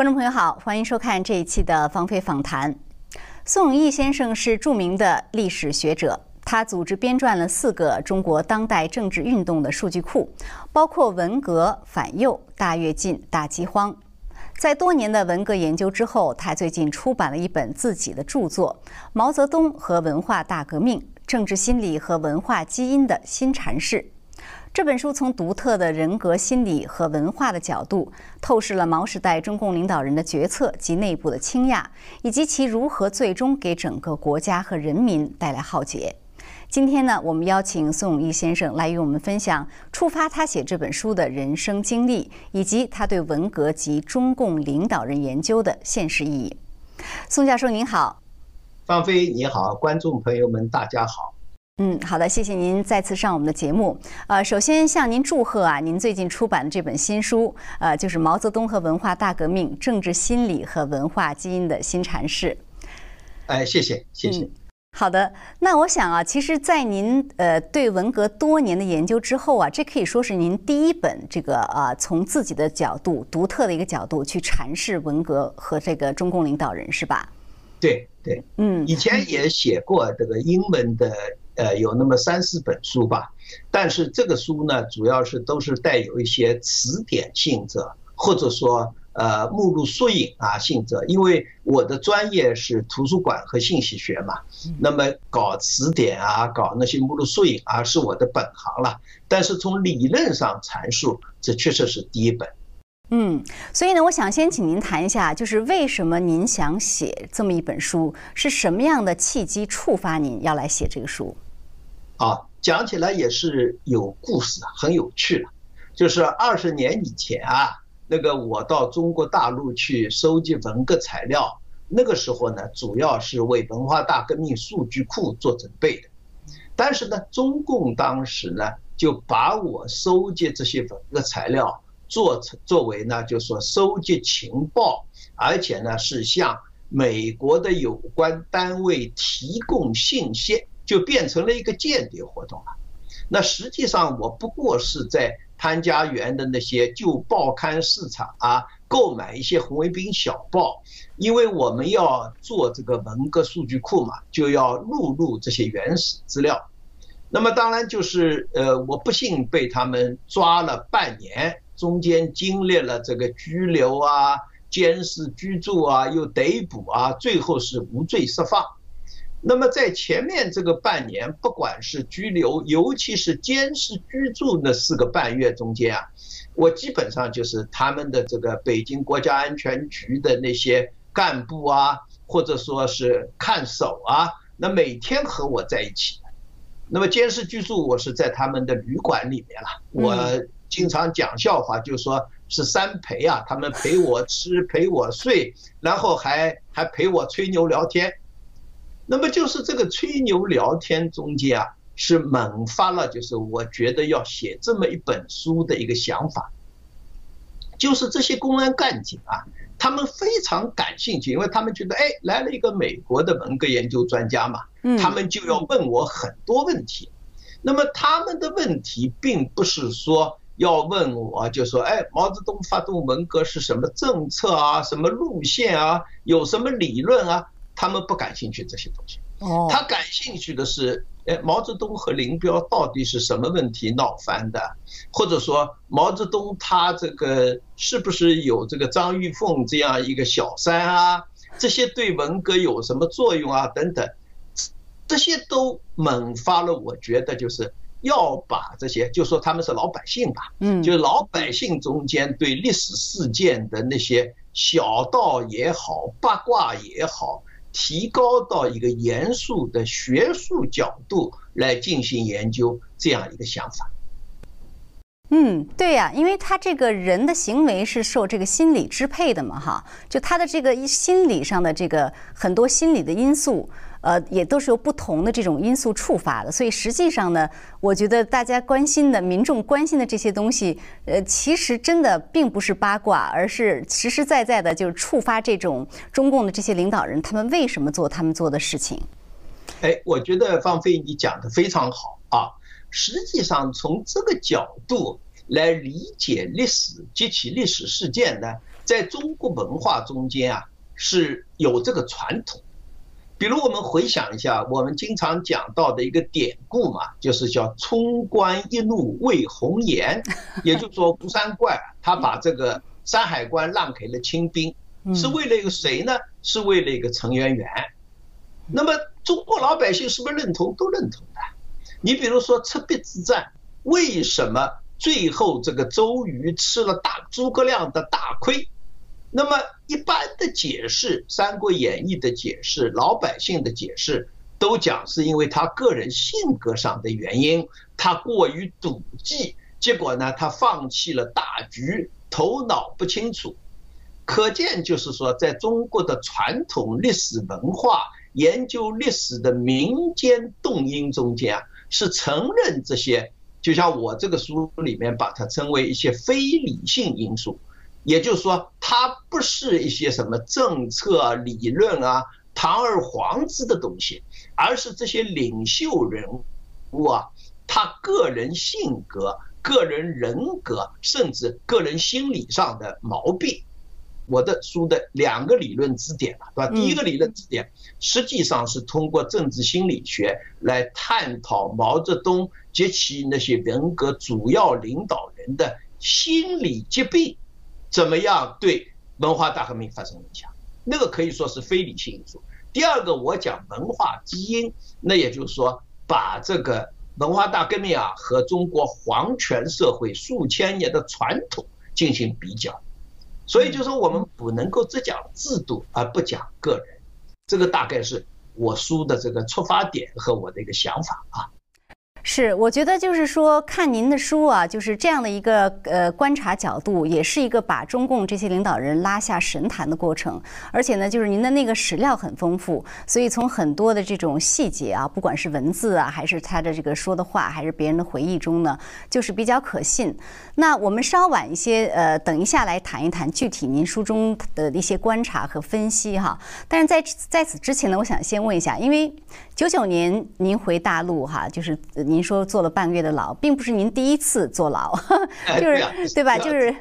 观众朋友好，欢迎收看这一期的芳菲访谈。宋永毅先生是著名的历史学者，他组织编撰了四个中国当代政治运动的数据库，包括文革、反右、大跃进、大饥荒。在多年的文革研究之后，他最近出版了一本自己的著作《毛泽东和文化大革命：政治心理和文化基因的新阐释》。这本书从独特的人格心理和文化的角度，透视了毛时代中共领导人的决策及内部的倾轧，以及其如何最终给整个国家和人民带来浩劫。今天呢，我们邀请宋永毅先生来与我们分享触发他写这本书的人生经历，以及他对文革及中共领导人研究的现实意义。宋教授您好，方飞你好，观众朋友们大家好。嗯，好的，谢谢您再次上我们的节目。呃，首先向您祝贺啊，您最近出版的这本新书，呃，就是《毛泽东和文化大革命：政治心理和文化基因的新阐释》。哎，谢谢，谢谢。好的，那我想啊，其实，在您呃对文革多年的研究之后啊，这可以说是您第一本这个啊从自己的角度、独特的一个角度去阐释文革和这个中共领导人，是吧？对对，嗯，以前也写过这个英文的。呃，有那么三四本书吧，但是这个书呢，主要是都是带有一些词典性质，或者说呃目录索引啊性质。因为我的专业是图书馆和信息学嘛，那么搞词典啊，搞那些目录索引啊，是我的本行了。但是从理论上阐述，这确实是第一本。嗯，所以呢，我想先请您谈一下，就是为什么您想写这么一本书，是什么样的契机触发您要来写这个书？啊，讲起来也是有故事，很有趣的。就是二十年以前啊，那个我到中国大陆去收集文革材料，那个时候呢，主要是为文化大革命数据库做准备的。但是呢，中共当时呢，就把我收集这些文革材料做成作为呢，就说收集情报，而且呢是向美国的有关单位提供信息。就变成了一个间谍活动了。那实际上我不过是在潘家园的那些旧报刊市场啊，购买一些红卫兵小报，因为我们要做这个文革数据库嘛，就要录入这些原始资料。那么当然就是呃，我不幸被他们抓了半年，中间经历了这个拘留啊、监视居住啊、又逮捕啊，最后是无罪释放。那么在前面这个半年，不管是拘留，尤其是监视居住那四个半月中间啊，我基本上就是他们的这个北京国家安全局的那些干部啊，或者说是看守啊，那每天和我在一起。那么监视居住，我是在他们的旅馆里面了。我经常讲笑话，就说是三陪啊，他们陪我吃，陪我睡，然后还还陪我吹牛聊天。那么就是这个吹牛聊天中间啊，是萌发了，就是我觉得要写这么一本书的一个想法。就是这些公安干警啊，他们非常感兴趣，因为他们觉得，哎，来了一个美国的文革研究专家嘛，他们就要问我很多问题。那么他们的问题并不是说要问我，就说，哎，毛泽东发动文革是什么政策啊，什么路线啊，有什么理论啊？他们不感兴趣这些东西，他感兴趣的是，哎，毛泽东和林彪到底是什么问题闹翻的？或者说，毛泽东他这个是不是有这个张玉凤这样一个小三啊？这些对文革有什么作用啊？等等，这些都萌发了，我觉得就是要把这些，就说他们是老百姓吧，嗯，就老百姓中间对历史事件的那些小道也好，八卦也好。提高到一个严肃的学术角度来进行研究，这样一个想法。嗯，对呀，因为他这个人的行为是受这个心理支配的嘛，哈，就他的这个心理上的这个很多心理的因素。呃，也都是由不同的这种因素触发的，所以实际上呢，我觉得大家关心的、民众关心的这些东西，呃，其实真的并不是八卦，而是实实在在的，就是触发这种中共的这些领导人他们为什么做他们做的事情。哎，我觉得方飞你讲的非常好啊。实际上从这个角度来理解历史及其历史事件呢，在中国文化中间啊是有这个传统。比如我们回想一下，我们经常讲到的一个典故嘛，就是叫“冲冠一怒为红颜”，也就是说吴三桂他把这个山海关让给了清兵，是为了一个谁呢？是为了一个陈圆圆。那么中国老百姓是不是认同？都认同的。你比如说赤壁之战，为什么最后这个周瑜吃了大诸葛亮的大亏？那么一般的解释，《三国演义》的解释，老百姓的解释，都讲是因为他个人性格上的原因，他过于赌气，结果呢，他放弃了大局，头脑不清楚。可见就是说，在中国的传统历史文化研究历史的民间动因中间啊，是承认这些，就像我这个书里面把它称为一些非理性因素。也就是说，它不是一些什么政策理论啊、堂而皇之的东西，而是这些领袖人物啊，他个人性格、个人人格，甚至个人心理上的毛病。我的书的两个理论支点对吧？第一个理论支点实际上是通过政治心理学来探讨毛泽东及其那些人格主要领导人的心理疾病。怎么样对文化大革命发生影响？那个可以说是非理性因素。第二个，我讲文化基因，那也就是说，把这个文化大革命啊和中国皇权社会数千年的传统进行比较。所以，就说我们不能够只讲制度而不讲个人。这个大概是我书的这个出发点和我的一个想法啊。是，我觉得就是说，看您的书啊，就是这样的一个呃观察角度，也是一个把中共这些领导人拉下神坛的过程。而且呢，就是您的那个史料很丰富，所以从很多的这种细节啊，不管是文字啊，还是他的这个说的话，还是别人的回忆中呢，就是比较可信。那我们稍晚一些，呃，等一下来谈一谈具体您书中的一些观察和分析哈。但是在在此之前呢，我想先问一下，因为九九年您回大陆哈，就是您说坐了半个月的牢，并不是您第一次坐牢 就是对吧？就是。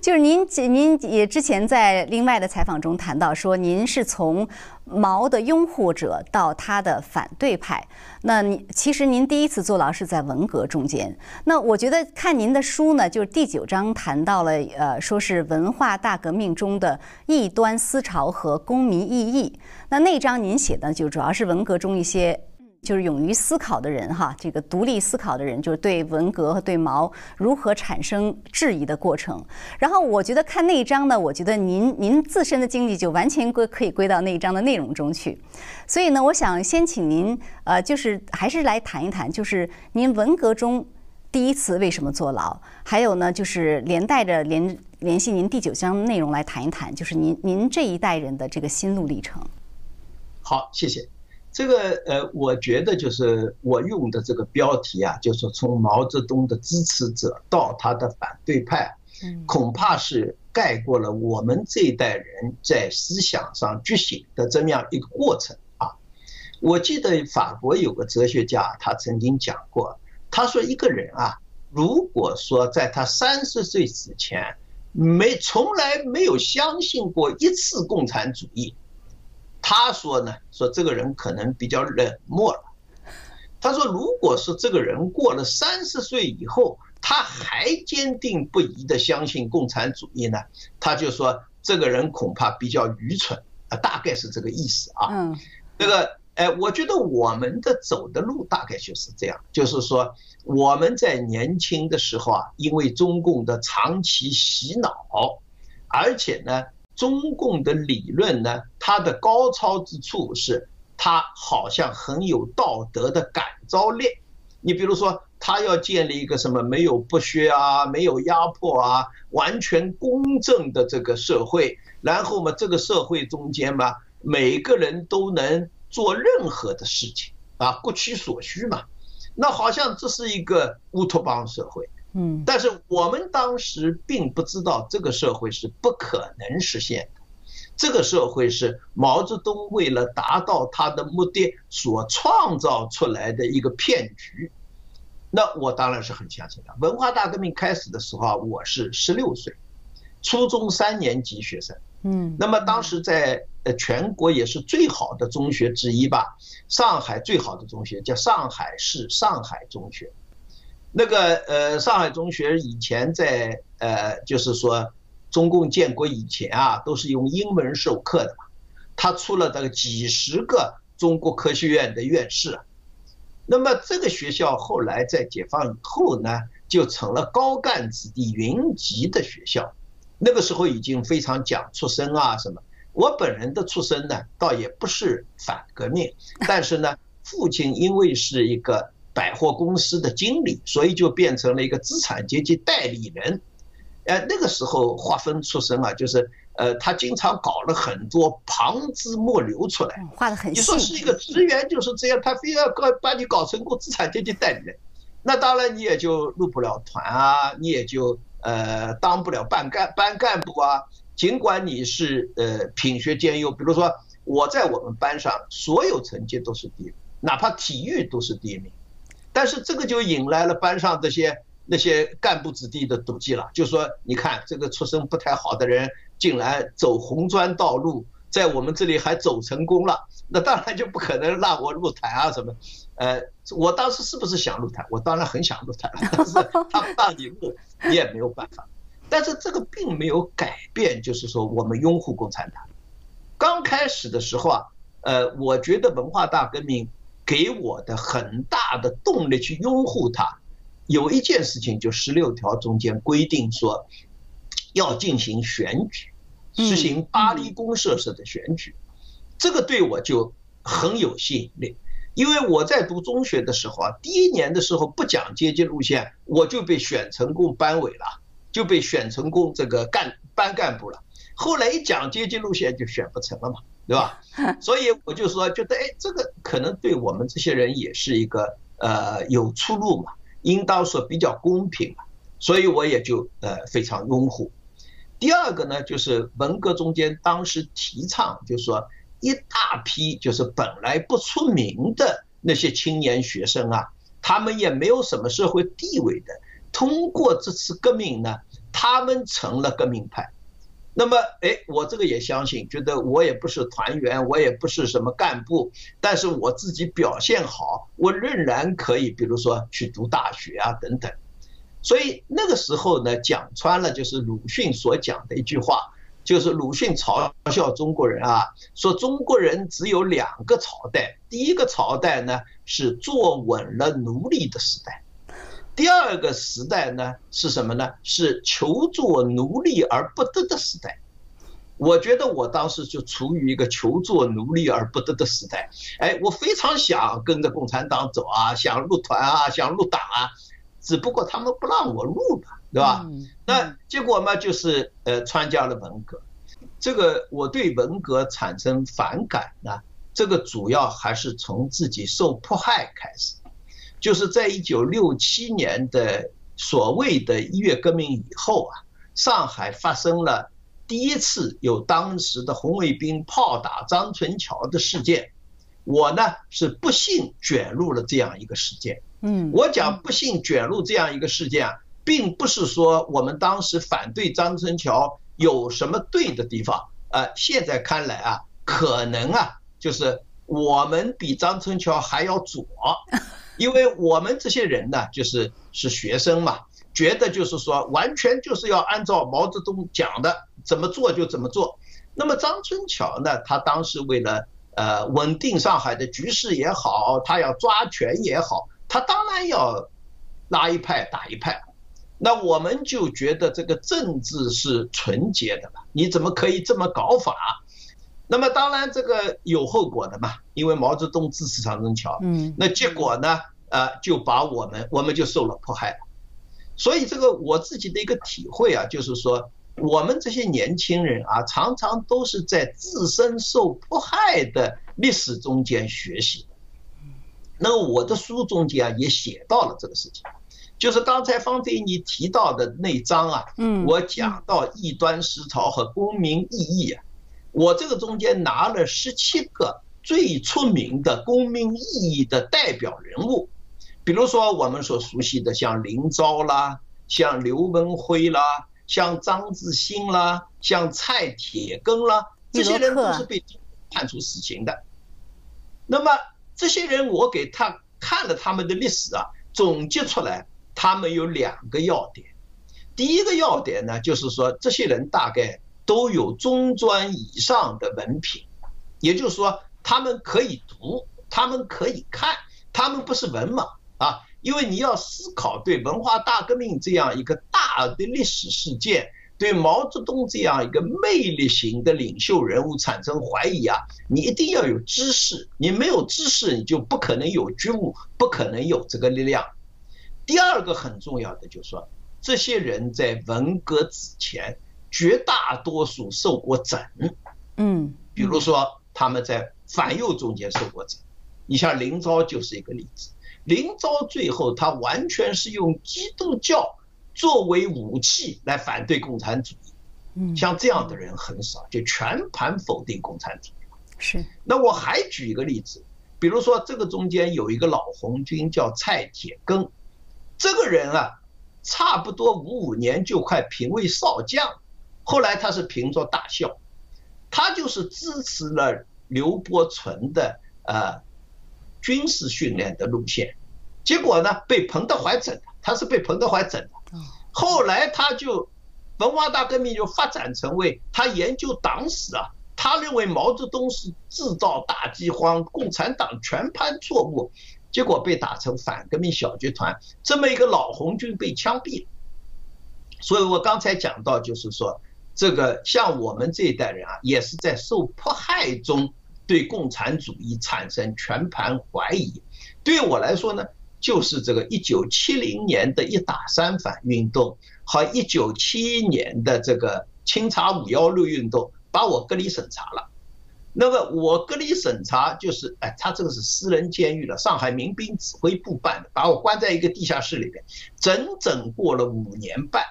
就是您，您也之前在另外的采访中谈到说，您是从毛的拥护者到他的反对派。那您其实您第一次坐牢是在文革中间。那我觉得看您的书呢，就是第九章谈到了，呃，说是文化大革命中的异端思潮和公民异议。那那章您写的就主要是文革中一些。就是勇于思考的人哈，这个独立思考的人，就是对文革和对毛如何产生质疑的过程。然后我觉得看那一章呢，我觉得您您自身的经历就完全归可以归到那一章的内容中去。所以呢，我想先请您呃，就是还是来谈一谈，就是您文革中第一次为什么坐牢，还有呢，就是连带着联联系您第九章内容来谈一谈，就是您您这一代人的这个心路历程。好，谢谢。这个呃，我觉得就是我用的这个标题啊，就是从毛泽东的支持者到他的反对派，恐怕是盖过了我们这一代人在思想上觉醒的这么样一个过程啊。我记得法国有个哲学家，他曾经讲过，他说一个人啊，如果说在他三十岁之前没从来没有相信过一次共产主义。他说呢，说这个人可能比较冷漠了。他说，如果是这个人过了三十岁以后，他还坚定不移的相信共产主义呢，他就说这个人恐怕比较愚蠢啊，大概是这个意思啊。嗯，这个，哎，我觉得我们的走的路大概就是这样，就是说我们在年轻的时候啊，因为中共的长期洗脑，而且呢。中共的理论呢，它的高超之处是，它好像很有道德的感召力。你比如说，他要建立一个什么没有剥削啊，没有压迫啊，完全公正的这个社会，然后嘛，这个社会中间嘛，每个人都能做任何的事情啊，各取所需嘛，那好像这是一个乌托邦社会。嗯，但是我们当时并不知道这个社会是不可能实现的，这个社会是毛泽东为了达到他的目的所创造出来的一个骗局。那我当然是很相信的。文化大革命开始的时候，我是十六岁，初中三年级学生。嗯，那么当时在呃全国也是最好的中学之一吧，上海最好的中学叫上海市上海中学。那个呃上海中学以前在呃就是说中共建国以前啊，都是用英文授课的嘛，他出了这个几十个中国科学院的院士。那么这个学校后来在解放以后呢，就成了高干子弟云集的学校。那个时候已经非常讲出身啊什么。我本人的出身呢，倒也不是反革命，但是呢，父亲因为是一个百货公司的经理，所以就变成了一个资产阶级代理人。呃，那个时候划分出身啊，就是呃，他经常搞了很多旁枝末流出来，画的很你说是一个职员就是这样，他非要搞把你搞成个资产阶级代理人，那当然你也就入不了团啊，你也就。呃，当不了班干班干部啊，尽管你是呃品学兼优，比如说我在我们班上所有成绩都是第一，哪怕体育都是第一名，但是这个就引来了班上这些那些干部子弟的妒忌了，就说你看这个出身不太好的人，竟然走红砖道路，在我们这里还走成功了，那当然就不可能让我入台啊什么。呃，我当时是不是想入台？我当然很想入台了，但是他不让你入，你也没有办法。但是这个并没有改变，就是说我们拥护共产党。刚开始的时候啊，呃，我觉得文化大革命给我的很大的动力去拥护它，有一件事情就十六条中间规定说要进行选举，实行巴黎公社式的选举，这个对我就很有吸引力。因为我在读中学的时候啊，第一年的时候不讲阶级路线，我就被选成功班委了，就被选成功这个干班干部了。后来一讲阶级路线就选不成了嘛，对吧？所以我就说，觉得哎，这个可能对我们这些人也是一个呃有出路嘛，应当说比较公平嘛，所以我也就呃非常拥护。第二个呢，就是文革中间当时提倡，就是说。一大批就是本来不出名的那些青年学生啊，他们也没有什么社会地位的，通过这次革命呢，他们成了革命派。那么，哎，我这个也相信，觉得我也不是团员，我也不是什么干部，但是我自己表现好，我仍然可以，比如说去读大学啊等等。所以那个时候呢，讲穿了就是鲁迅所讲的一句话。就是鲁迅嘲笑中国人啊，说中国人只有两个朝代，第一个朝代呢是坐稳了奴隶的时代，第二个时代呢是什么呢？是求做奴隶而不得的时代。我觉得我当时就处于一个求做奴隶而不得的时代，哎，我非常想跟着共产党走啊，想入团啊，想入党啊，只不过他们不让我入吧。对吧？那结果嘛，就是呃，参加了文革。这个我对文革产生反感呢，这个主要还是从自己受迫害开始。就是在一九六七年的所谓的一月革命以后啊，上海发生了第一次有当时的红卫兵炮打张春桥的事件。我呢是不幸卷入了这样一个事件。嗯，我讲不幸卷入这样一个事件啊。并不是说我们当时反对张春桥有什么对的地方，呃，现在看来啊，可能啊，就是我们比张春桥还要左，因为我们这些人呢，就是是学生嘛，觉得就是说完全就是要按照毛泽东讲的怎么做就怎么做。那么张春桥呢，他当时为了呃稳定上海的局势也好，他要抓权也好，他当然要拉一派打一派。那我们就觉得这个政治是纯洁的嘛？你怎么可以这么搞法？那么当然这个有后果的嘛，因为毛泽东支持长征桥，嗯，那结果呢，呃，就把我们我们就受了迫害了。所以这个我自己的一个体会啊，就是说我们这些年轻人啊，常常都是在自身受迫害的历史中间学习。那么我的书中间啊也写到了这个事情。就是刚才方飞你提到的那章啊，嗯，我讲到异端思潮和公民意义啊，我这个中间拿了十七个最出名的公民意义的代表人物，比如说我们所熟悉的像林昭啦，像刘文辉啦，像张志新啦，像蔡铁根啦，这些人都是被判处死刑的。那么这些人，我给他看了他们的历史啊，总结出来，他们有两个要点。第一个要点呢，就是说这些人大概都有中专以上的文凭，也就是说他们可以读，他们可以看，他们不是文盲啊。因为你要思考对文化大革命这样一个大的历史事件，对毛泽东这样一个魅力型的领袖人物产生怀疑啊，你一定要有知识，你没有知识，你就不可能有觉悟，不可能有这个力量。第二个很重要的就是说。这些人在文革之前，绝大多数受过整，嗯，比如说他们在反右中间受过整，你像林昭就是一个例子。林昭最后他完全是用基督教作为武器来反对共产主义，嗯，像这样的人很少，就全盘否定共产主义。是。那我还举一个例子，比如说这个中间有一个老红军叫蔡铁根，这个人啊。差不多五五年就快评为少将，后来他是凭着大校，他就是支持了刘伯承的呃军事训练的路线，结果呢被彭德怀整的，他是被彭德怀整的，后来他就文化大革命就发展成为他研究党史啊，他认为毛泽东是制造大饥荒，共产党全盘错误。结果被打成反革命小集团，这么一个老红军被枪毙。所以我刚才讲到，就是说，这个像我们这一代人啊，也是在受迫害中对共产主义产生全盘怀疑。对我来说呢，就是这个一九七零年的一打三反运动和一九七一年的这个清查五幺六运动，把我隔离审查了。那么我隔离审查就是，哎，他这个是私人监狱了，上海民兵指挥部办的，把我关在一个地下室里边，整整过了五年半，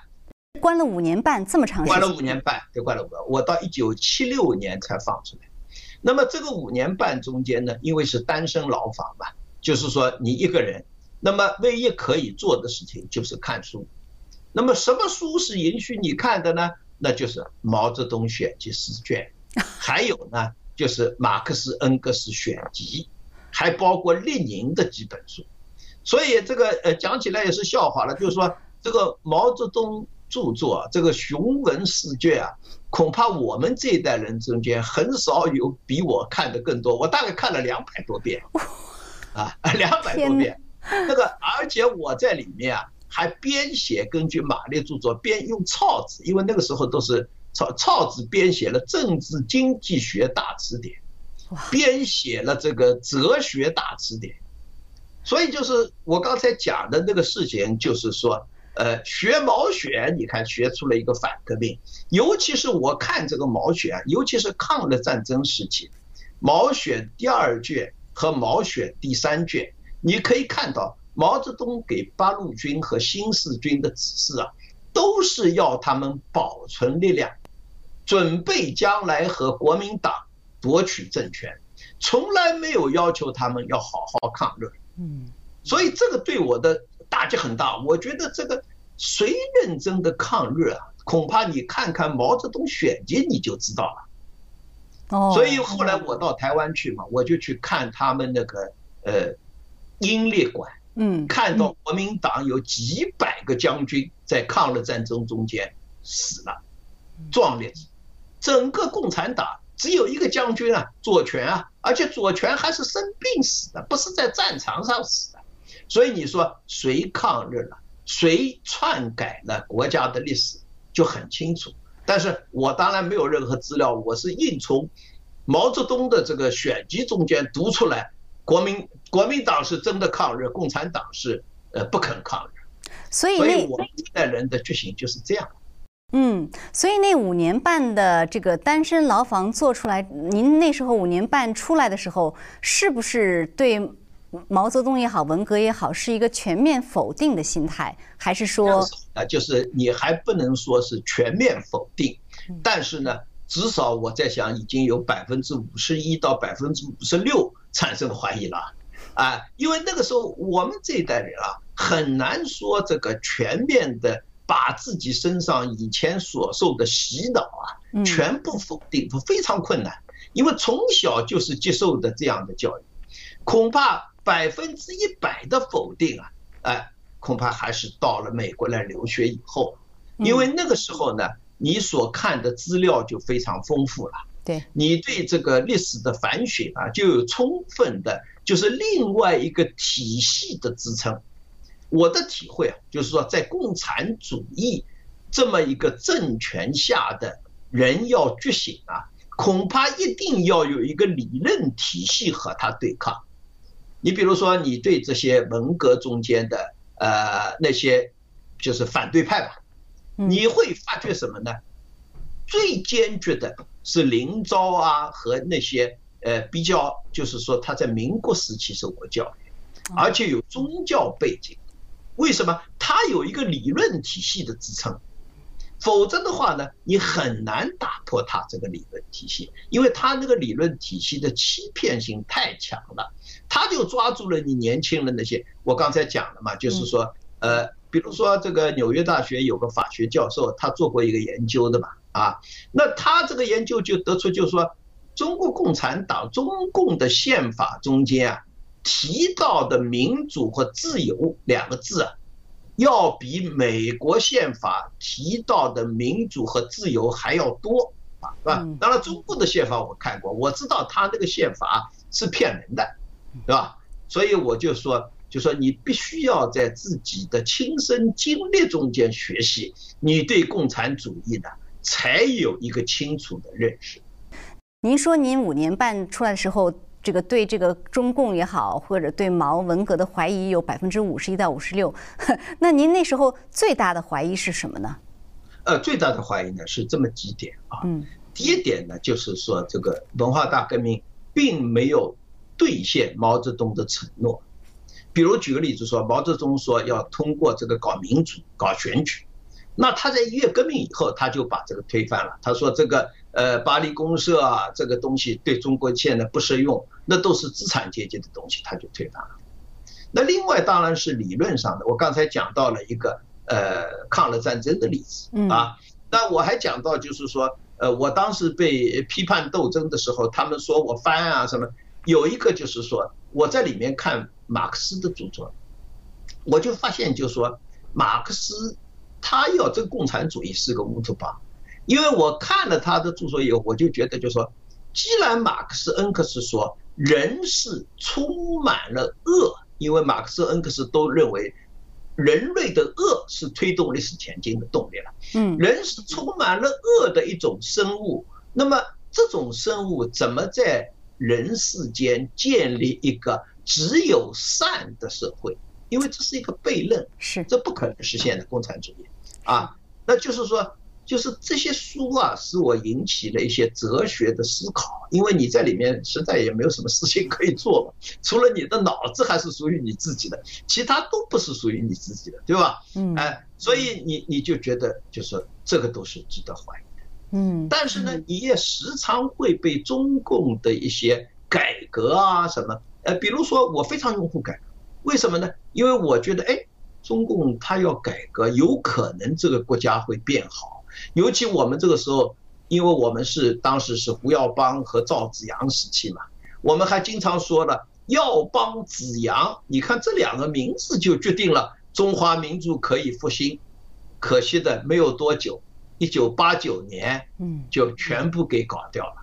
关了五年半这么长时间，关了五年半，对，关了五年，我到一九七六年才放出来。那么这个五年半中间呢，因为是单身牢房嘛，就是说你一个人，那么唯一可以做的事情就是看书。那么什么书是允许你看的呢？那就是《毛泽东选集》十卷，还有呢。就是马克思恩格斯选集，还包括列宁的几本书，所以这个呃讲起来也是笑话了。就是说这个毛泽东著作这个雄文四卷啊，恐怕我们这一代人中间很少有比我看的更多。我大概看了两百多遍，啊，两百多遍。那个而且我在里面啊还编写，根据马列著作编用草纸，因为那个时候都是。草草纸编写了《政治经济学大词典》，编写了这个《哲学大词典》，所以就是我刚才讲的那个事情，就是说，呃，学毛选，你看学出了一个反革命，尤其是我看这个毛选，尤其是抗日战争时期，毛选第二卷和毛选第三卷，你可以看到毛泽东给八路军和新四军的指示啊，都是要他们保存力量。准备将来和国民党夺取政权，从来没有要求他们要好好抗日。嗯，所以这个对我的打击很大。我觉得这个谁认真的抗日啊？恐怕你看看毛泽东选集你就知道了。哦，所以后来我到台湾去嘛，我就去看他们那个呃英烈馆，嗯，看到国民党有几百个将军在抗日战争中间死了，壮烈。整个共产党只有一个将军啊，左权啊，而且左权还是生病死的，不是在战场上死的。所以你说谁抗日了，谁篡改了国家的历史就很清楚。但是我当然没有任何资料，我是硬从毛泽东的这个选集中间读出来，国民国民党是真的抗日，共产党是呃不肯抗日。所以，所以我们这代人的觉醒就是这样。嗯，所以那五年半的这个单身牢房做出来，您那时候五年半出来的时候，是不是对毛泽东也好，文革也好，是一个全面否定的心态，还是说啊，就是你还不能说是全面否定，但是呢，至少我在想，已经有百分之五十一到百分之五十六产生怀疑了，啊，因为那个时候我们这一代人啊，很难说这个全面的。把自己身上以前所受的洗脑啊，全部否定，非常困难，因为从小就是接受的这样的教育，恐怕百分之一百的否定啊，哎，恐怕还是到了美国来留学以后，因为那个时候呢，你所看的资料就非常丰富了，对你对这个历史的反省啊，就有充分的，就是另外一个体系的支撑。我的体会啊，就是说，在共产主义这么一个政权下的人要觉醒啊，恐怕一定要有一个理论体系和他对抗。你比如说，你对这些文革中间的呃那些就是反对派吧，你会发觉什么呢？最坚决的是林昭啊和那些呃比较，就是说他在民国时期受过教育，而且有宗教背景。为什么他有一个理论体系的支撑？否则的话呢，你很难打破它这个理论体系，因为它那个理论体系的欺骗性太强了。他就抓住了你年轻人那些，我刚才讲了嘛，就是说，呃，比如说这个纽约大学有个法学教授，他做过一个研究的嘛，啊，那他这个研究就得出，就是说，中国共产党中共的宪法中间啊。提到的民主和自由两个字啊，要比美国宪法提到的民主和自由还要多啊，是吧？当然，中国的宪法我看过，我知道他那个宪法是骗人的，对吧？所以我就说，就说你必须要在自己的亲身经历中间学习，你对共产主义呢才有一个清楚的认识。您说您五年半出来的时候。这个对这个中共也好，或者对毛文革的怀疑有百分之五十一到五十六。那您那时候最大的怀疑是什么呢？呃，最大的怀疑呢是这么几点啊。嗯。第一点呢，就是说这个文化大革命并没有兑现毛泽东的承诺。比如举个例子说，毛泽东说要通过这个搞民主、搞选举，那他在一月革命以后，他就把这个推翻了。他说这个。呃，巴黎公社啊，这个东西对中国现在不适用，那都是资产阶级的东西，他就推翻了。那另外当然是理论上的，我刚才讲到了一个呃抗日战争的例子啊，那我还讲到就是说，呃，我当时被批判斗争的时候，他们说我翻啊什么，有一个就是说我在里面看马克思的著作，我就发现就是说马克思他要这个共产主义是个乌托邦。因为我看了他的著作以后，我就觉得，就说，既然马克思、恩格斯说人是充满了恶，因为马克思、恩格斯都认为人类的恶是推动历史前进的动力了。嗯，人是充满了恶的一种生物，那么这种生物怎么在人世间建立一个只有善的社会？因为这是一个悖论，是这不可能实现的共产主义啊，那就是说。就是这些书啊，使我引起了一些哲学的思考，因为你在里面实在也没有什么事情 可以做了，除了你的脑子还是属于你自己的，其他都不是属于你自己的，对吧？嗯，哎，所以你你就觉得，就是这个都是值得怀疑的。嗯，但是呢，你也时常会被中共的一些改革啊什么，呃，比如说我非常拥护改革，为什么呢？因为我觉得，哎，中共他要改革，有可能这个国家会变好。尤其我们这个时候，因为我们是当时是胡耀邦和赵紫阳时期嘛，我们还经常说了耀邦、紫阳，你看这两个名字就决定了中华民族可以复兴。可惜的没有多久，一九八九年，嗯，就全部给搞掉了。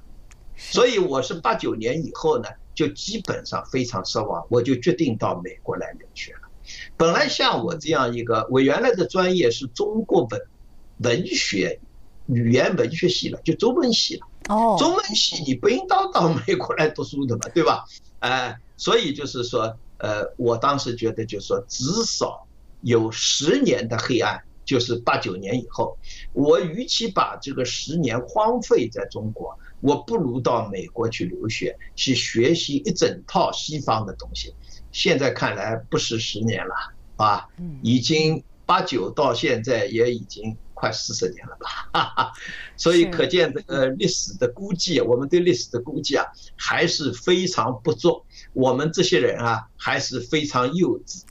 所以我是八九年以后呢，就基本上非常失望，我就决定到美国来留学了。本来像我这样一个，我原来的专业是中国文。文学、语言文学系了，就中文系了。哦，中文系你不应当到美国来读书的嘛，对吧？哎，所以就是说，呃，我当时觉得就是说，至少有十年的黑暗，就是八九年以后，我与其把这个十年荒废在中国，我不如到美国去留学，去学习一整套西方的东西。现在看来不是十年了，啊，已经八九到现在也已经。快四十年了吧，所以可见这个历史的估计，我们对历史的估计啊，还是非常不足。我们这些人啊，还是非常幼稚。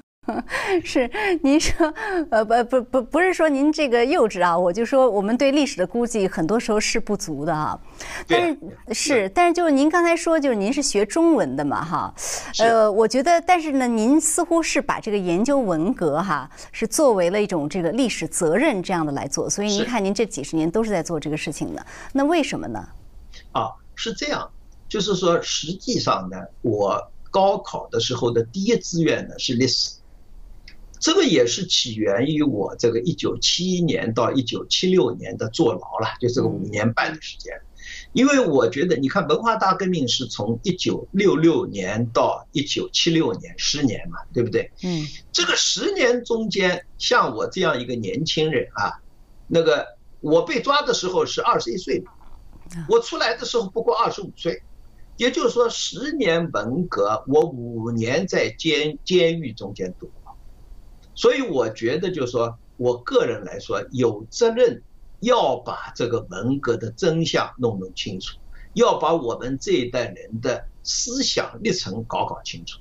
是，您说，呃，不不不，不是说您这个幼稚啊，我就说我们对历史的估计很多时候是不足的啊。但是是，但是就是您刚才说，就是您是学中文的嘛，哈，呃，我觉得，但是呢，您似乎是把这个研究文革哈，是作为了一种这个历史责任这样的来做，所以您看您这几十年都是在做这个事情的，那为什么呢？啊，是这样，就是说，实际上呢，我高考的时候的第一志愿呢是历史。这个也是起源于我这个一九七一年到一九七六年的坐牢了，就这个五年半的时间。因为我觉得，你看文化大革命是从一九六六年到一九七六年十年嘛，对不对？嗯。这个十年中间，像我这样一个年轻人啊，那个我被抓的时候是二十一岁嘛，我出来的时候不过二十五岁，也就是说十年文革，我五年在监监狱中间度。所以我觉得，就是说我个人来说，有责任要把这个文革的真相弄弄清楚，要把我们这一代人的思想历程搞搞清楚。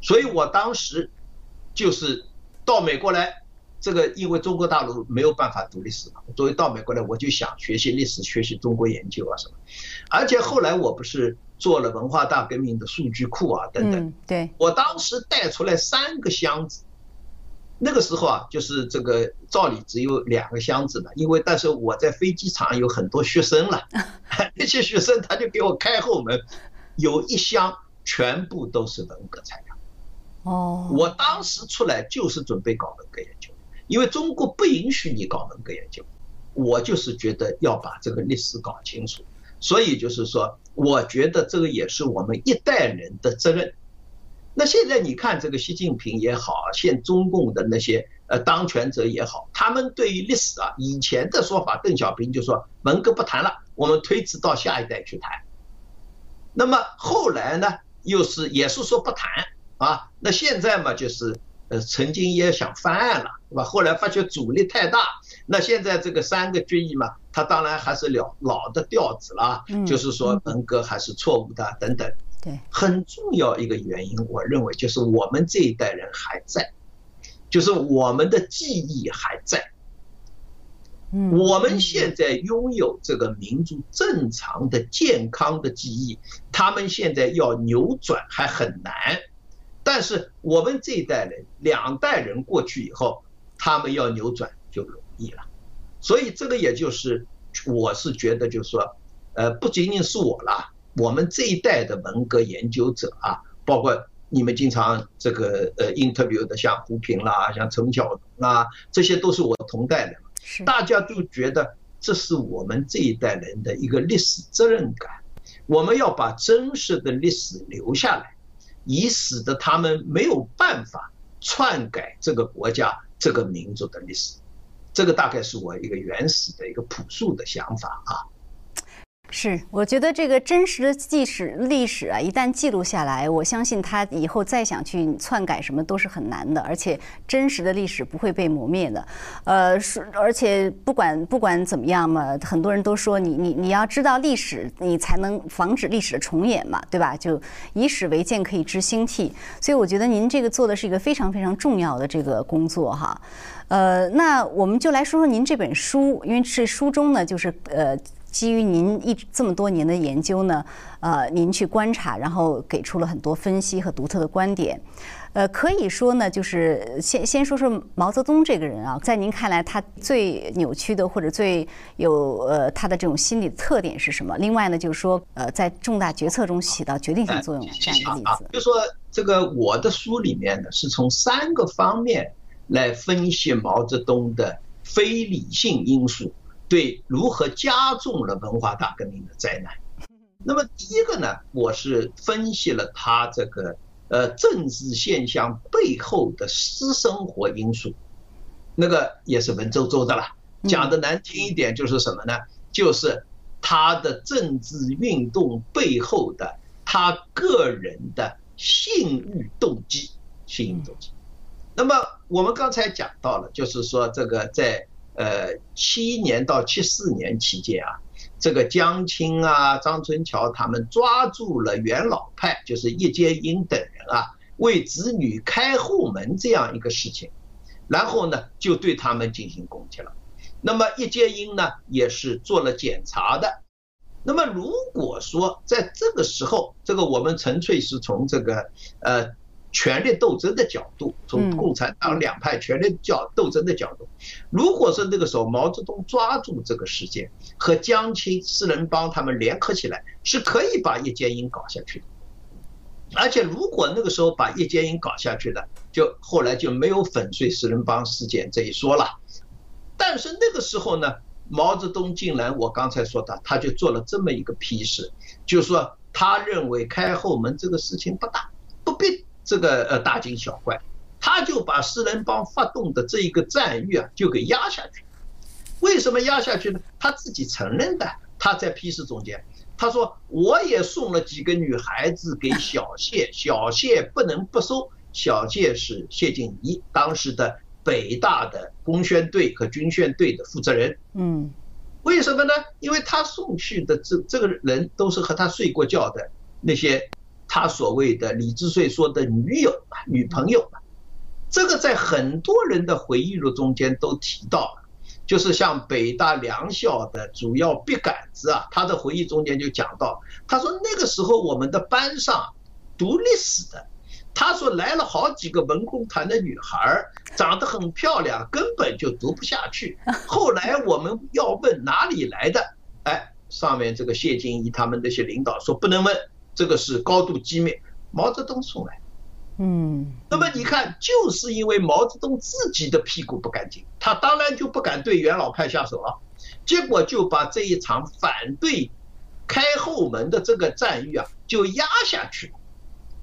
所以我当时就是到美国来，这个因为中国大陆没有办法读历史嘛，所以到美国来我就想学习历史，学习中国研究啊什么。而且后来我不是做了文化大革命的数据库啊等等，对我当时带出来三个箱子。那个时候啊，就是这个照理只有两个箱子的，因为但是我在飞机场有很多学生了，那些学生他就给我开后门，有一箱全部都是文革材料。哦，我当时出来就是准备搞文革研究，因为中国不允许你搞文革研究，我就是觉得要把这个历史搞清楚，所以就是说，我觉得这个也是我们一代人的责任。那现在你看这个习近平也好，现中共的那些呃当权者也好，他们对于历史啊，以前的说法，邓小平就说文革不谈了，我们推迟到下一代去谈。那么后来呢，又是也是说不谈啊。那现在嘛，就是呃曾经也想翻案了，对吧？后来发觉阻力太大，那现在这个三个决议嘛，他当然还是老老的调子了，就是说文革还是错误的等等。很重要一个原因，我认为就是我们这一代人还在，就是我们的记忆还在。嗯，我们现在拥有这个民族正常的、健康的记忆，他们现在要扭转还很难。但是我们这一代人，两代人过去以后，他们要扭转就容易了。所以这个也就是，我是觉得就是说，呃，不仅仅是我了。我们这一代的文革研究者啊，包括你们经常这个呃 interview 的像胡平啦，像陈晓东啊，这些都是我同代的，大家都觉得这是我们这一代人的一个历史责任感，我们要把真实的历史留下来，以使得他们没有办法篡改这个国家、这个民族的历史。这个大概是我一个原始的一个朴素的想法啊。是，我觉得这个真实的历史历史啊，一旦记录下来，我相信他以后再想去篡改什么都是很难的，而且真实的历史不会被磨灭的。呃，是，而且不管不管怎么样嘛，很多人都说你你你要知道历史，你才能防止历史的重演嘛，对吧？就以史为鉴，可以知兴替。所以我觉得您这个做的是一个非常非常重要的这个工作哈。呃，那我们就来说说您这本书，因为是书中呢，就是呃。基于您一这么多年的研究呢，呃，您去观察，然后给出了很多分析和独特的观点，呃，可以说呢，就是先先说说毛泽东这个人啊，在您看来，他最扭曲的或者最有呃他的这种心理特点是什么？另外呢，就是说呃，在重大决策中起到决定性作用这样一个例子。就说这个我的书里面呢，是从三个方面来分析毛泽东的非理性因素。对，如何加重了文化大革命的灾难？那么第一个呢，我是分析了他这个呃政治现象背后的私生活因素，那个也是文绉绉的了。讲的难听一点就是什么呢？就是他的政治运动背后的他个人的性欲动机，性欲动机。那么我们刚才讲到了，就是说这个在。呃，七年到七四年期间啊，这个江青啊、张春桥他们抓住了元老派，就是叶剑英等人啊，为子女开后门这样一个事情，然后呢就对他们进行攻击了。那么叶剑英呢也是做了检查的。那么如果说在这个时候，这个我们纯粹是从这个呃权力斗争的角度，从共产党两派权力角斗争的角度，如果说那个时候毛泽东抓住这个时间和江青四人帮他们联合起来，是可以把叶剑英搞下去的。而且如果那个时候把叶剑英搞下去了，就后来就没有粉碎四人帮事件这一说了。但是那个时候呢？毛泽东竟然，我刚才说的，他就做了这么一个批示，就是说他认为开后门这个事情不大，这个呃大惊小怪，他就把四人帮发动的这一个战役啊就给压下去。为什么压下去呢？他自己承认的，他在批示中间，他说我也送了几个女孩子给小谢，小谢不能不收。小谢是谢晋仪当时的。北大的工宣队和军宣队的负责人，嗯，为什么呢？因为他送去的这这个人都是和他睡过觉的那些他所谓的李志穗说的女友、女朋友，这个在很多人的回忆录中间都提到了，就是像北大良校的主要笔杆子啊，他的回忆中间就讲到，他说那个时候我们的班上读历史的。他说来了好几个文工团的女孩，长得很漂亮，根本就读不下去。后来我们要问哪里来的，哎，上面这个谢晋仪他们那些领导说不能问，这个是高度机密。毛泽东送来，嗯，那么你看，就是因为毛泽东自己的屁股不干净，他当然就不敢对元老派下手了，结果就把这一场反对开后门的这个战役啊，就压下去了。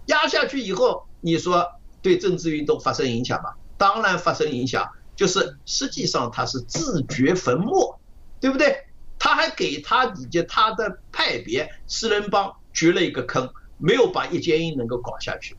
压下去以后，你说对政治运动发生影响吗？当然发生影响，就是实际上他是自掘坟墓，对不对？他还给他以及他的派别四人帮掘了一个坑，没有把叶剑英能够搞下去。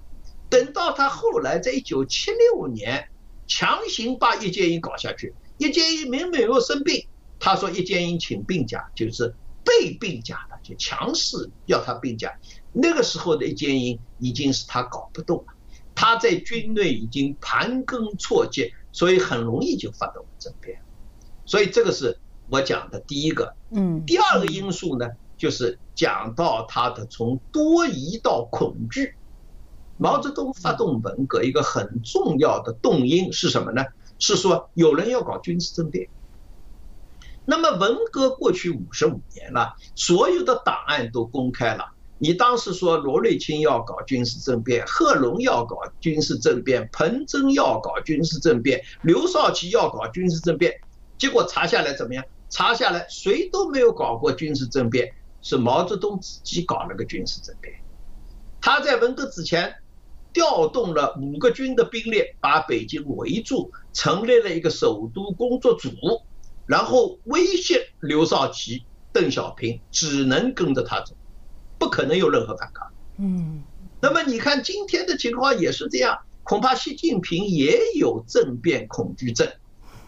等到他后来在一九七六年强行把叶剑英搞下去，叶剑英明明没有生病，他说叶剑英请病假，就是被病假的，就强势要他病假。那个时候的叶剑英已经是他搞不动了，他在军内已经盘根错节，所以很容易就发动政变。所以这个是我讲的第一个。嗯。第二个因素呢，就是讲到他的从多疑到恐惧。毛泽东发动文革一个很重要的动因是什么呢？是说有人要搞军事政变。那么文革过去五十五年了，所有的档案都公开了。你当时说罗瑞卿要搞军事政变，贺龙要搞军事政变，彭真要搞军事政变，刘少奇要搞军事政变，结果查下来怎么样？查下来谁都没有搞过军事政变，是毛泽东自己搞了个军事政变。他在文革之前调动了五个军的兵力，把北京围住，成立了一个首都工作组，然后威胁刘少奇、邓小平只能跟着他走。不可能有任何反抗。嗯，那么你看今天的情况也是这样，恐怕习近平也有政变恐惧症。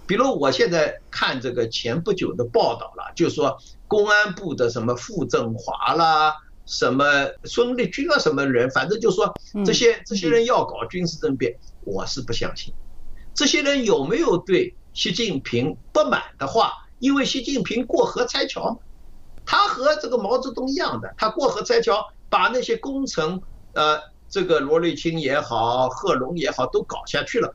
比如我现在看这个前不久的报道了，就说公安部的什么傅政华啦，什么孙立军啊，什么人，反正就说这些这些人要搞军事政变，我是不相信。这些人有没有对习近平不满的话？因为习近平过河拆桥。他和这个毛泽东一样的，他过河拆桥，把那些工程，呃，这个罗瑞卿也好，贺龙也好，都搞下去了。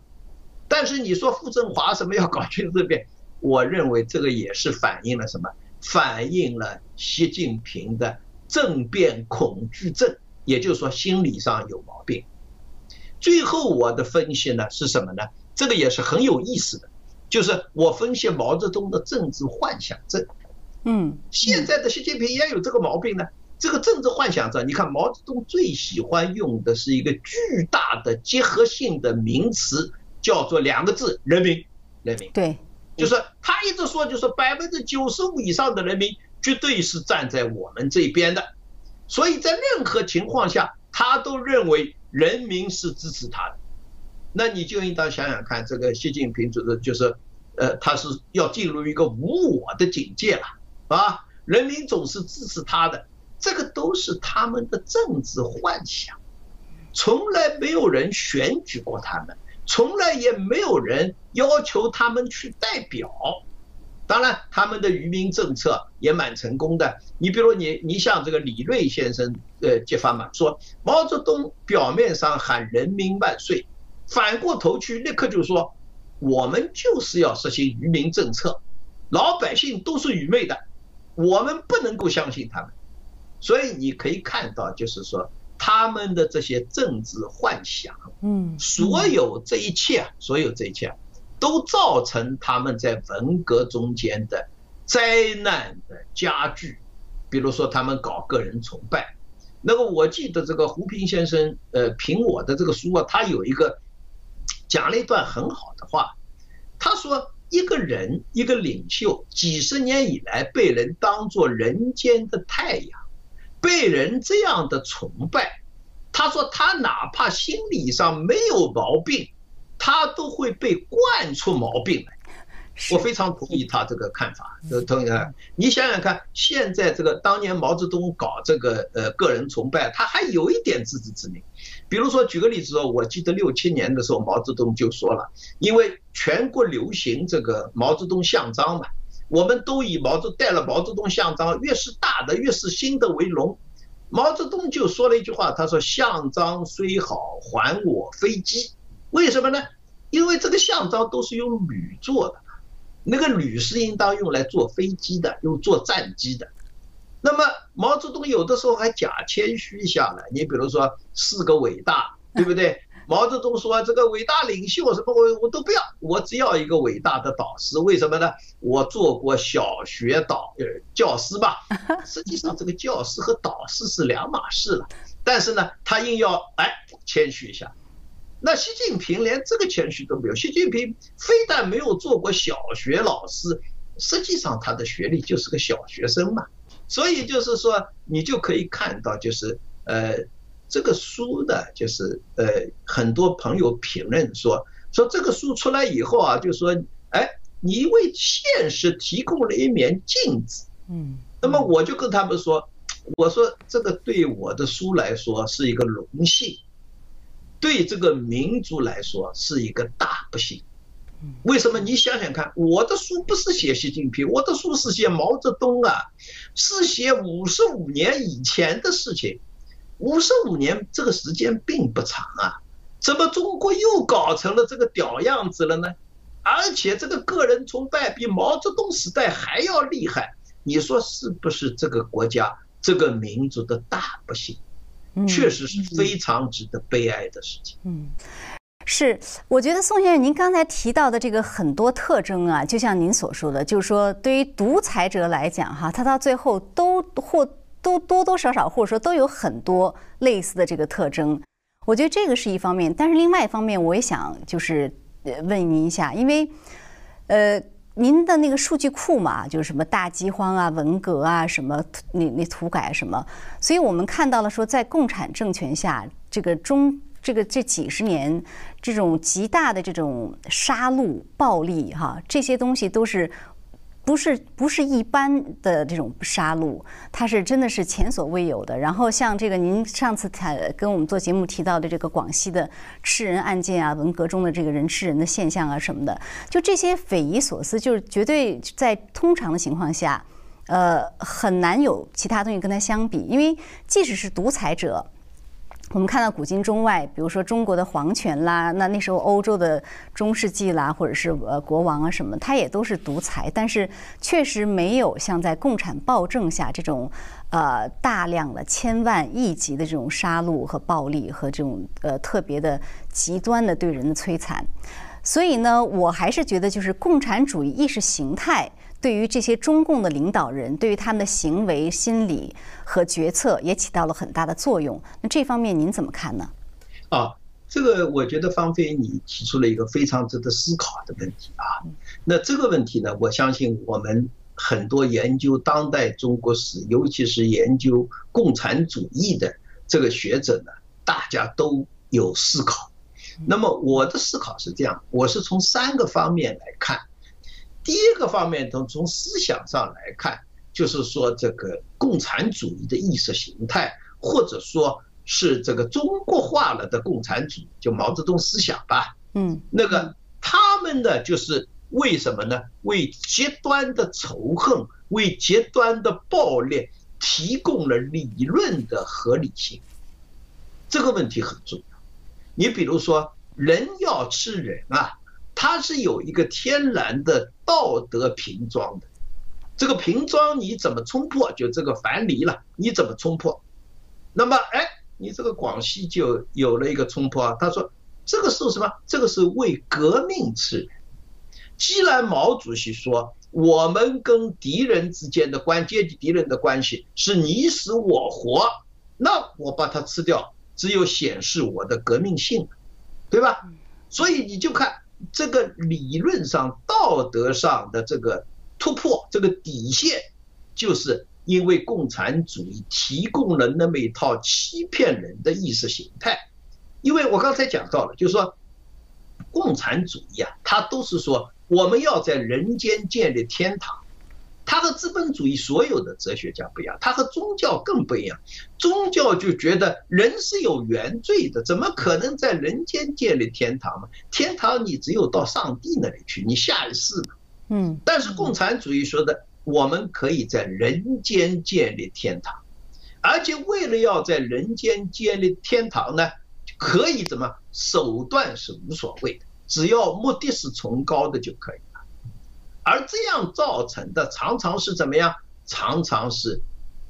但是你说傅政华什么要搞军事政变，我认为这个也是反映了什么？反映了习近平的政变恐惧症，也就是说心理上有毛病。最后我的分析呢是什么呢？这个也是很有意思的，就是我分析毛泽东的政治幻想症。嗯，现在的习近平也有这个毛病呢。这个政治幻想症，你看毛泽东最喜欢用的是一个巨大的结合性的名词，叫做两个字：人民。人民。对，就是他一直说，就是百分之九十五以上的人民绝对是站在我们这边的。所以在任何情况下，他都认为人民是支持他的。那你就应当想想看，这个习近平就是就是，呃，他是要进入一个无我的境界了。啊，人民总是支持他的，这个都是他们的政治幻想。从来没有人选举过他们，从来也没有人要求他们去代表。当然，他们的愚民政策也蛮成功的。你比如你，你像这个李瑞先生，呃，揭发嘛，说毛泽东表面上喊人民万岁，反过头去立刻就说我们就是要实行愚民政策，老百姓都是愚昧的，我们不能够相信他们。所以你可以看到，就是说他们的这些政治幻想，嗯，所有这一切，所有这一切。都造成他们在文革中间的灾难的加剧，比如说他们搞个人崇拜。那个我记得这个胡平先生，呃，评我的这个书啊，他有一个讲了一段很好的话。他说，一个人一个领袖，几十年以来被人当做人间的太阳，被人这样的崇拜。他说，他哪怕心理上没有毛病。他都会被惯出毛病来，我非常同意他这个看法。同意啊，你想想看，现在这个当年毛泽东搞这个呃个人崇拜，他还有一点自知之明。比如说举个例子说，我记得六七年的时候，毛泽东就说了，因为全国流行这个毛泽东像章嘛，我们都以毛泽带了毛泽东像章，越是大的越是新的为荣。毛泽东就说了一句话，他说：“像章虽好，还我飞机。”为什么呢？因为这个像章都是用铝做的，那个铝是应当用来做飞机的，用做战机的。那么毛泽东有的时候还假谦虚一下呢。你比如说四个伟大，对不对？毛泽东说这个伟大领袖什么我我都不要，我只要一个伟大的导师。为什么呢？我做过小学导呃教师吧。实际上这个教师和导师是两码事了。但是呢，他硬要哎谦虚一下。那习近平连这个谦虚都没有。习近平非但没有做过小学老师，实际上他的学历就是个小学生嘛。所以就是说，你就可以看到，就是呃，这个书呢，就是呃，很多朋友评论说，说这个书出来以后啊，就说，哎，你为现实提供了一面镜子。嗯。那么我就跟他们说，我说这个对我的书来说是一个荣幸。对这个民族来说是一个大不幸。为什么？你想想看，我的书不是写习近平，我的书是写毛泽东啊，是写五十五年以前的事情。五十五年这个时间并不长啊，怎么中国又搞成了这个屌样子了呢？而且这个个人崇拜比毛泽东时代还要厉害，你说是不是这个国家、这个民族的大不幸？确实是非常值得悲哀的事情。嗯，是，我觉得宋先生您刚才提到的这个很多特征啊，就像您所说的，就是说对于独裁者来讲，哈，他到最后都或都多多少少或者说都有很多类似的这个特征。我觉得这个是一方面，但是另外一方面，我也想就是问您一下，因为呃。您的那个数据库嘛，就是什么大饥荒啊、文革啊、什么那那土改什么，所以我们看到了说，在共产政权下，这个中这个这几十年，这种极大的这种杀戮、暴力，哈，这些东西都是。不是不是一般的这种杀戮，它是真的是前所未有的。然后像这个您上次才跟我们做节目提到的这个广西的吃人案件啊，文革中的这个人吃人的现象啊什么的，就这些匪夷所思，就是绝对在通常的情况下，呃，很难有其他东西跟它相比，因为即使是独裁者。我们看到古今中外，比如说中国的皇权啦，那那时候欧洲的中世纪啦，或者是呃国王啊什么，他也都是独裁，但是确实没有像在共产暴政下这种呃大量的千万亿级的这种杀戮和暴力和这种呃特别的极端的对人的摧残。所以呢，我还是觉得就是共产主义意识形态。对于这些中共的领导人，对于他们的行为、心理和决策也起到了很大的作用。那这方面您怎么看呢？啊，这个我觉得方飞你提出了一个非常值得思考的问题啊。那这个问题呢，我相信我们很多研究当代中国史，尤其是研究共产主义的这个学者呢，大家都有思考。那么我的思考是这样，我是从三个方面来看。第一个方面，从从思想上来看，就是说这个共产主义的意识形态，或者说是这个中国化了的共产主义，就毛泽东思想吧。嗯，那个他们呢，就是为什么呢？为极端的仇恨，为极端的暴力提供了理论的合理性。这个问题很重要。你比如说，人要吃人啊，它是有一个天然的道德瓶装的。这个瓶装你怎么冲破？就这个樊篱了，你怎么冲破？那么，哎，你这个广西就有了一个冲破啊。他说，这个是什么？这个是为革命吃人。既然毛主席说，我们跟敌人之间的关阶级敌人的关系是你死我活，那我把它吃掉，只有显示我的革命性，对吧？所以你就看这个理论上、道德上的这个突破，这个底线，就是因为共产主义提供了那么一套欺骗人的意识形态。因为我刚才讲到了，就是说，共产主义啊，它都是说。我们要在人间建立天堂，他和资本主义所有的哲学家不一样，他和宗教更不一样。宗教就觉得人是有原罪的，怎么可能在人间建立天堂嘛？天堂你只有到上帝那里去，你下一世嘛。嗯。但是共产主义说的，我们可以在人间建立天堂，而且为了要在人间建立天堂呢，可以怎么手段是无所谓的。只要目的是崇高的就可以了，而这样造成的常常是怎么样？常常是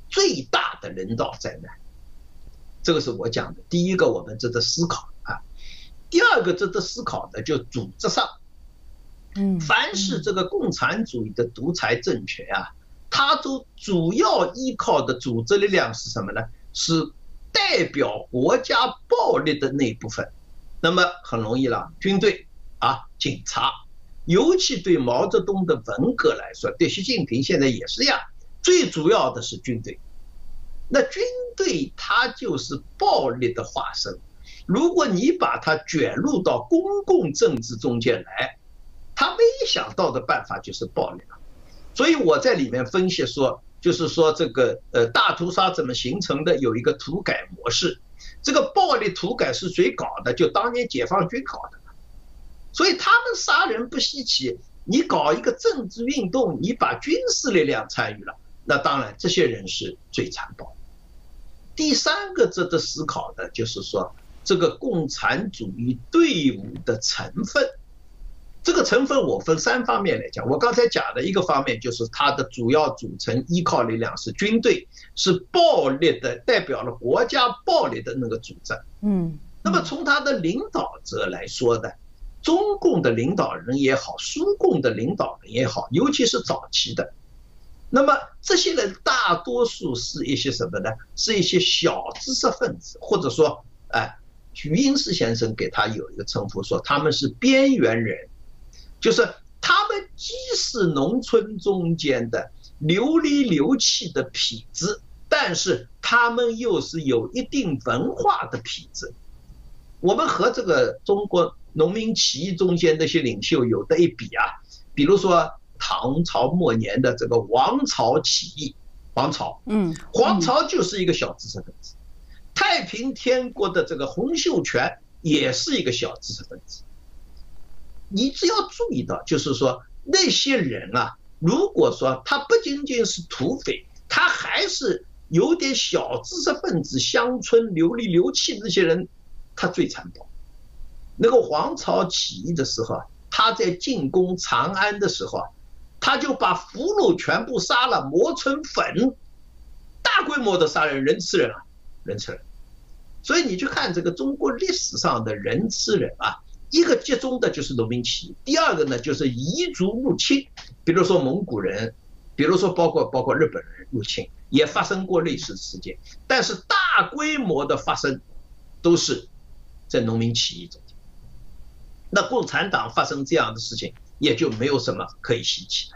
最大的人道灾难。这个是我讲的第一个，我们值得思考啊。第二个值得思考的就组织上，嗯，凡是这个共产主义的独裁政权啊，它都主要依靠的组织力量是什么呢？是代表国家暴力的那一部分。那么很容易了，军队。啊，警察，尤其对毛泽东的文革来说，对习近平现在也是一样，最主要的是军队。那军队它就是暴力的化身，如果你把它卷入到公共政治中间来，他唯一想到的办法就是暴力了。所以我在里面分析说，就是说这个呃大屠杀怎么形成的，有一个土改模式。这个暴力土改是谁搞的？就当年解放军搞的。所以他们杀人不稀奇，你搞一个政治运动，你把军事力量参与了，那当然这些人是最残暴。第三个值得思考的就是说，这个共产主义队伍的成分，这个成分我分三方面来讲。我刚才讲的一个方面就是它的主要组成依靠力量是军队，是暴力的，代表了国家暴力的那个组织。嗯，那么从他的领导者来说的。中共的领导人也好，苏共的领导人也好，尤其是早期的，那么这些人大多数是一些什么呢？是一些小知识分子，或者说，哎，余英时先生给他有一个称呼，说他们是边缘人，就是他们既是农村中间的流里流气的痞子，但是他们又是有一定文化的痞子。我们和这个中国。农民起义中间那些领袖有的一比啊，比如说唐朝末年的这个王朝起义，王朝，嗯，黄巢就是一个小知识分子，太平天国的这个洪秀全也是一个小知识分子。你只要注意到，就是说那些人啊，如果说他不仅仅是土匪，他还是有点小知识分子、乡村流里流气那些人，他最残暴。那个黄巢起义的时候，他在进攻长安的时候，他就把俘虏全部杀了，磨成粉，大规模的杀人，人吃人啊，人吃人。所以你去看这个中国历史上的人吃人啊，一个集中的就是农民起义，第二个呢就是彝族入侵，比如说蒙古人，比如说包括包括日本人入侵，也发生过类似事件，但是大规模的发生都是在农民起义中。那共产党发生这样的事情，也就没有什么可以稀奇的。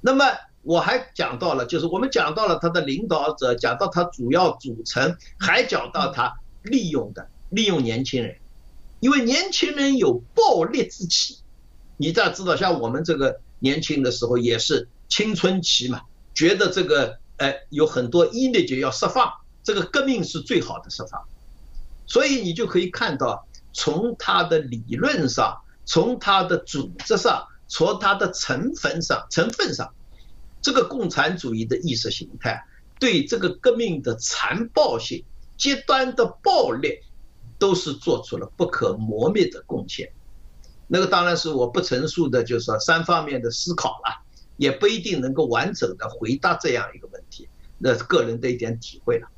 那么我还讲到了，就是我们讲到了他的领导者，讲到他主要组成，还讲到他利用的利用年轻人，因为年轻人有暴烈之气。你大家知道，像我们这个年轻的时候也是青春期嘛，觉得这个哎有很多一力就要释放，这个革命是最好的释放。所以你就可以看到，从它的理论上，从它的组织上，从它的成分上，成分上，这个共产主义的意识形态对这个革命的残暴性、极端的暴力，都是做出了不可磨灭的贡献。那个当然是我不陈述的，就是说三方面的思考了，也不一定能够完整的回答这样一个问题，那是个人的一点体会了。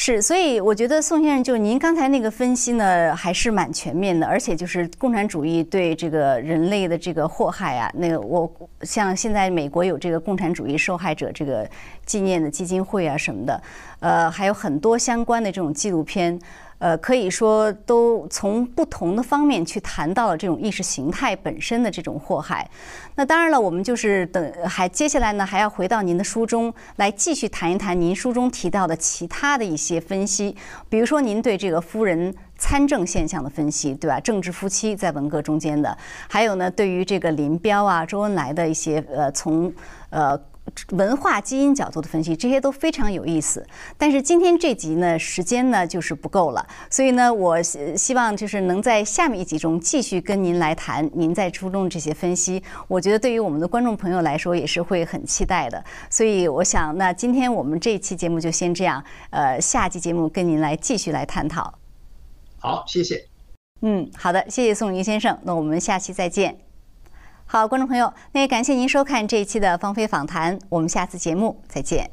是，所以我觉得宋先生就您刚才那个分析呢，还是蛮全面的，而且就是共产主义对这个人类的这个祸害啊，那个我像现在美国有这个共产主义受害者这个纪念的基金会啊什么的，呃，还有很多相关的这种纪录片。呃，可以说都从不同的方面去谈到了这种意识形态本身的这种祸害。那当然了，我们就是等还接下来呢，还要回到您的书中来继续谈一谈您书中提到的其他的一些分析，比如说您对这个夫人参政现象的分析，对吧？政治夫妻在文革中间的，还有呢，对于这个林彪啊、周恩来的一些呃从呃。文化基因角度的分析，这些都非常有意思。但是今天这集呢，时间呢就是不够了，所以呢，我希望就是能在下面一集中继续跟您来谈您在书中这些分析。我觉得对于我们的观众朋友来说，也是会很期待的。所以我想，那今天我们这一期节目就先这样。呃，下期节目跟您来继续来探讨。好，谢谢。嗯，好的，谢谢宋云先生。那我们下期再见。好，观众朋友，那也感谢您收看这一期的芳菲访谈，我们下次节目再见。